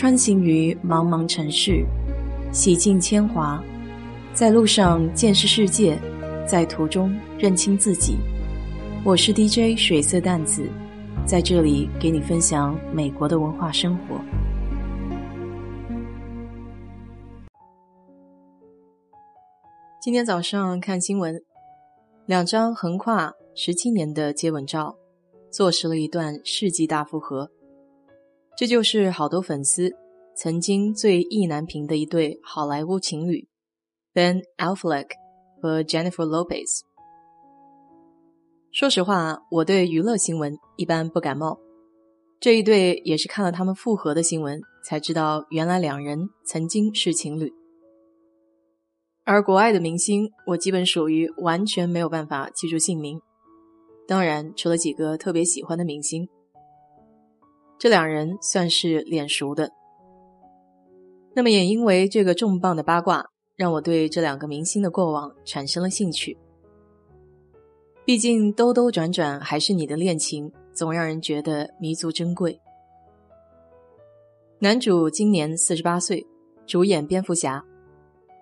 穿行于茫茫城市，洗尽铅华，在路上见识世界，在途中认清自己。我是 DJ 水色淡子，在这里给你分享美国的文化生活。今天早上看新闻，两张横跨十七年的接吻照，坐实了一段世纪大复合。这就是好多粉丝曾经最意难平的一对好莱坞情侣，Ben Affleck 和 Jennifer Lopez。说实话，我对娱乐新闻一般不感冒。这一对也是看了他们复合的新闻，才知道原来两人曾经是情侣。而国外的明星，我基本属于完全没有办法记住姓名。当然，除了几个特别喜欢的明星，这两人算是脸熟的。那么，也因为这个重磅的八卦，让我对这两个明星的过往产生了兴趣。毕竟兜兜转转还是你的恋情，总让人觉得弥足珍贵。男主今年四十八岁，主演蝙蝠侠；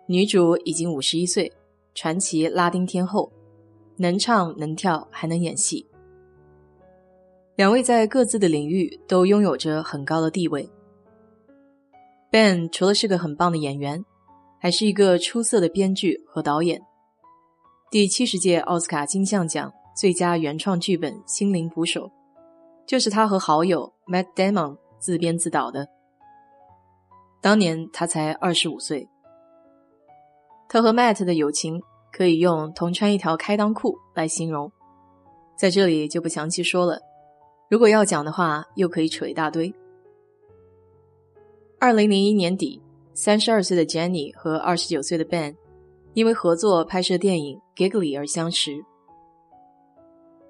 女主已经五十一岁，传奇拉丁天后，能唱能跳还能演戏。两位在各自的领域都拥有着很高的地位。Ben 除了是个很棒的演员，还是一个出色的编剧和导演。第七十届奥斯卡金像奖最佳原创剧本《心灵捕手》，就是他和好友 Matt Damon 自编自导的。当年他才二十五岁，他和 Matt 的友情可以用同穿一条开裆裤来形容，在这里就不详细说了。如果要讲的话，又可以扯一大堆。二零零一年底，三十二岁的 Jenny 和二十九岁的 Ben。因为合作拍摄电影《Giggly》而相识，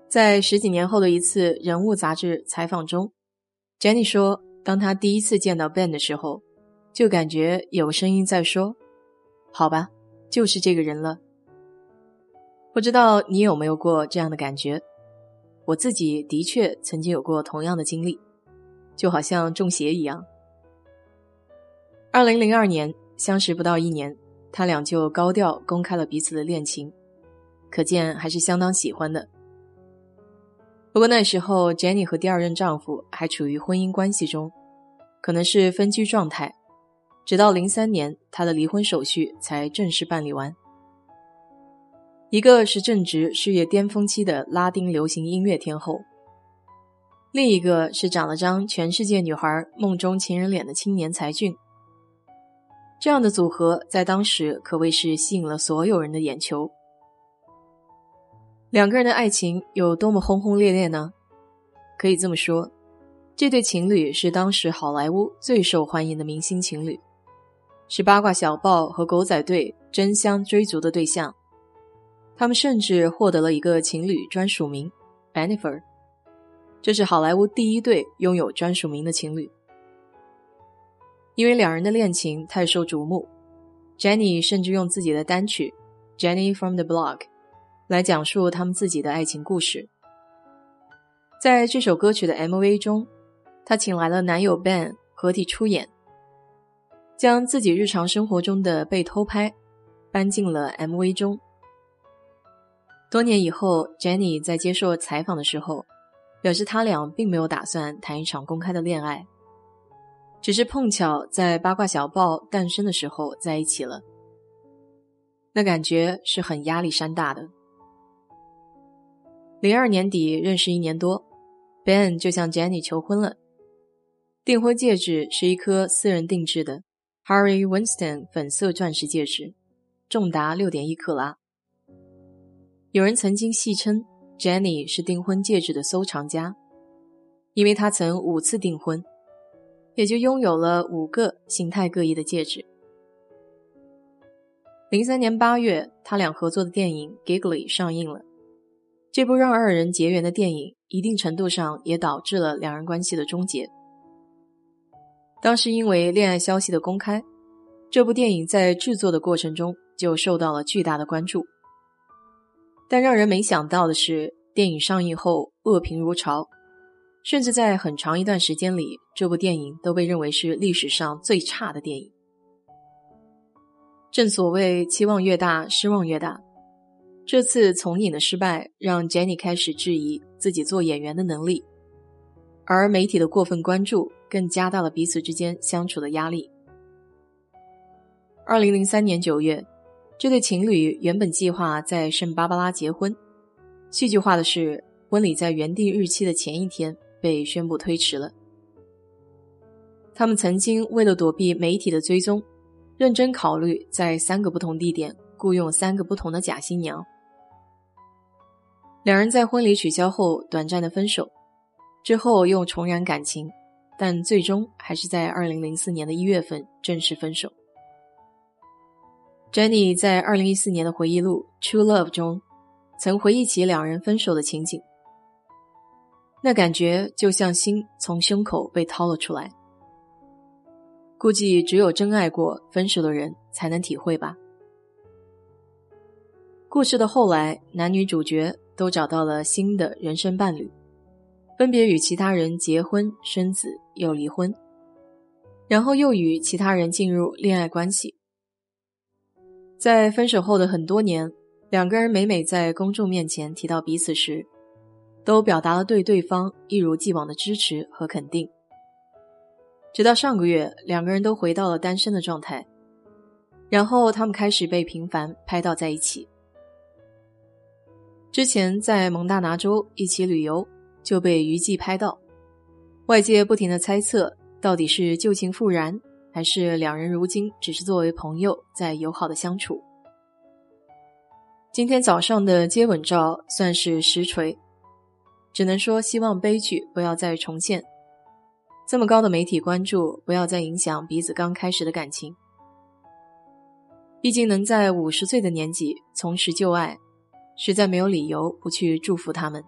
在十几年后的一次《人物》杂志采访中，Jenny 说：“当她第一次见到 Ben 的时候，就感觉有声音在说：‘好吧，就是这个人了。’不知道你有没有过这样的感觉？我自己的确曾经有过同样的经历，就好像中邪一样。二零零二年相识不到一年。”他俩就高调公开了彼此的恋情，可见还是相当喜欢的。不过那时候，Jenny 和第二任丈夫还处于婚姻关系中，可能是分居状态。直到零三年，他的离婚手续才正式办理完。一个是正值事业巅峰期的拉丁流行音乐天后，另一个是长了张全世界女孩梦中情人脸的青年才俊。这样的组合在当时可谓是吸引了所有人的眼球。两个人的爱情有多么轰轰烈烈呢？可以这么说，这对情侣是当时好莱坞最受欢迎的明星情侣，是八卦小报和狗仔队争相追逐的对象。他们甚至获得了一个情侣专属名 “Bennifer”，这是好莱坞第一对拥有专属名的情侣。因为两人的恋情太受瞩目，Jenny 甚至用自己的单曲《Jenny from the Block》来讲述他们自己的爱情故事。在这首歌曲的 MV 中，她请来了男友 Ben 合体出演，将自己日常生活中的被偷拍搬进了 MV 中。多年以后，Jenny 在接受采访的时候，表示他俩并没有打算谈一场公开的恋爱。只是碰巧在八卦小报诞生的时候在一起了，那感觉是很压力山大的。零二年底认识一年多，Ben 就向 Jenny 求婚了，订婚戒指是一颗私人定制的 Harry Winston 粉色钻石戒指，重达六点一克拉。有人曾经戏称 Jenny 是订婚戒指的收藏家，因为她曾五次订婚。也就拥有了五个形态各异的戒指。零三年八月，他俩合作的电影《Giggly》上映了。这部让二人结缘的电影，一定程度上也导致了两人关系的终结。当时因为恋爱消息的公开，这部电影在制作的过程中就受到了巨大的关注。但让人没想到的是，电影上映后恶评如潮。甚至在很长一段时间里，这部电影都被认为是历史上最差的电影。正所谓期望越大，失望越大。这次从影的失败，让 Jenny 开始质疑自己做演员的能力，而媒体的过分关注，更加大了彼此之间相处的压力。二零零三年九月，这对情侣原本计划在圣巴巴拉结婚，戏剧化的是，婚礼在原定日期的前一天被宣布推迟了。他们曾经为了躲避媒体的追踪，认真考虑在三个不同地点雇佣三个不同的假新娘。两人在婚礼取消后短暂的分手，之后又重燃感情，但最终还是在二零零四年的一月份正式分手。Jenny 在二零一四年的回忆录《True Love》中，曾回忆起两人分手的情景，那感觉就像心从胸口被掏了出来。估计只有真爱过、分手的人才能体会吧。故事的后来，男女主角都找到了新的人生伴侣，分别与其他人结婚、生子，又离婚，然后又与其他人进入恋爱关系。在分手后的很多年，两个人每每在公众面前提到彼此时，都表达了对对方一如既往的支持和肯定。直到上个月，两个人都回到了单身的状态，然后他们开始被频繁拍到在一起。之前在蒙大拿州一起旅游就被余悸拍到，外界不停的猜测到底是旧情复燃。还是两人如今只是作为朋友在友好的相处。今天早上的接吻照算是实锤，只能说希望悲剧不要再重现。这么高的媒体关注，不要再影响彼此刚开始的感情。毕竟能在五十岁的年纪重拾旧爱，实在没有理由不去祝福他们。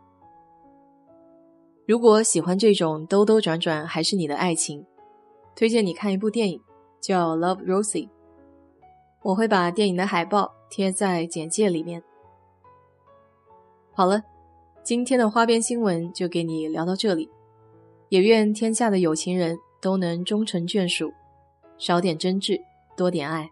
如果喜欢这种兜兜转转还是你的爱情。推荐你看一部电影，叫《Love Rosie》。我会把电影的海报贴在简介里面。好了，今天的花边新闻就给你聊到这里。也愿天下的有情人都能终成眷属，少点争执，多点爱。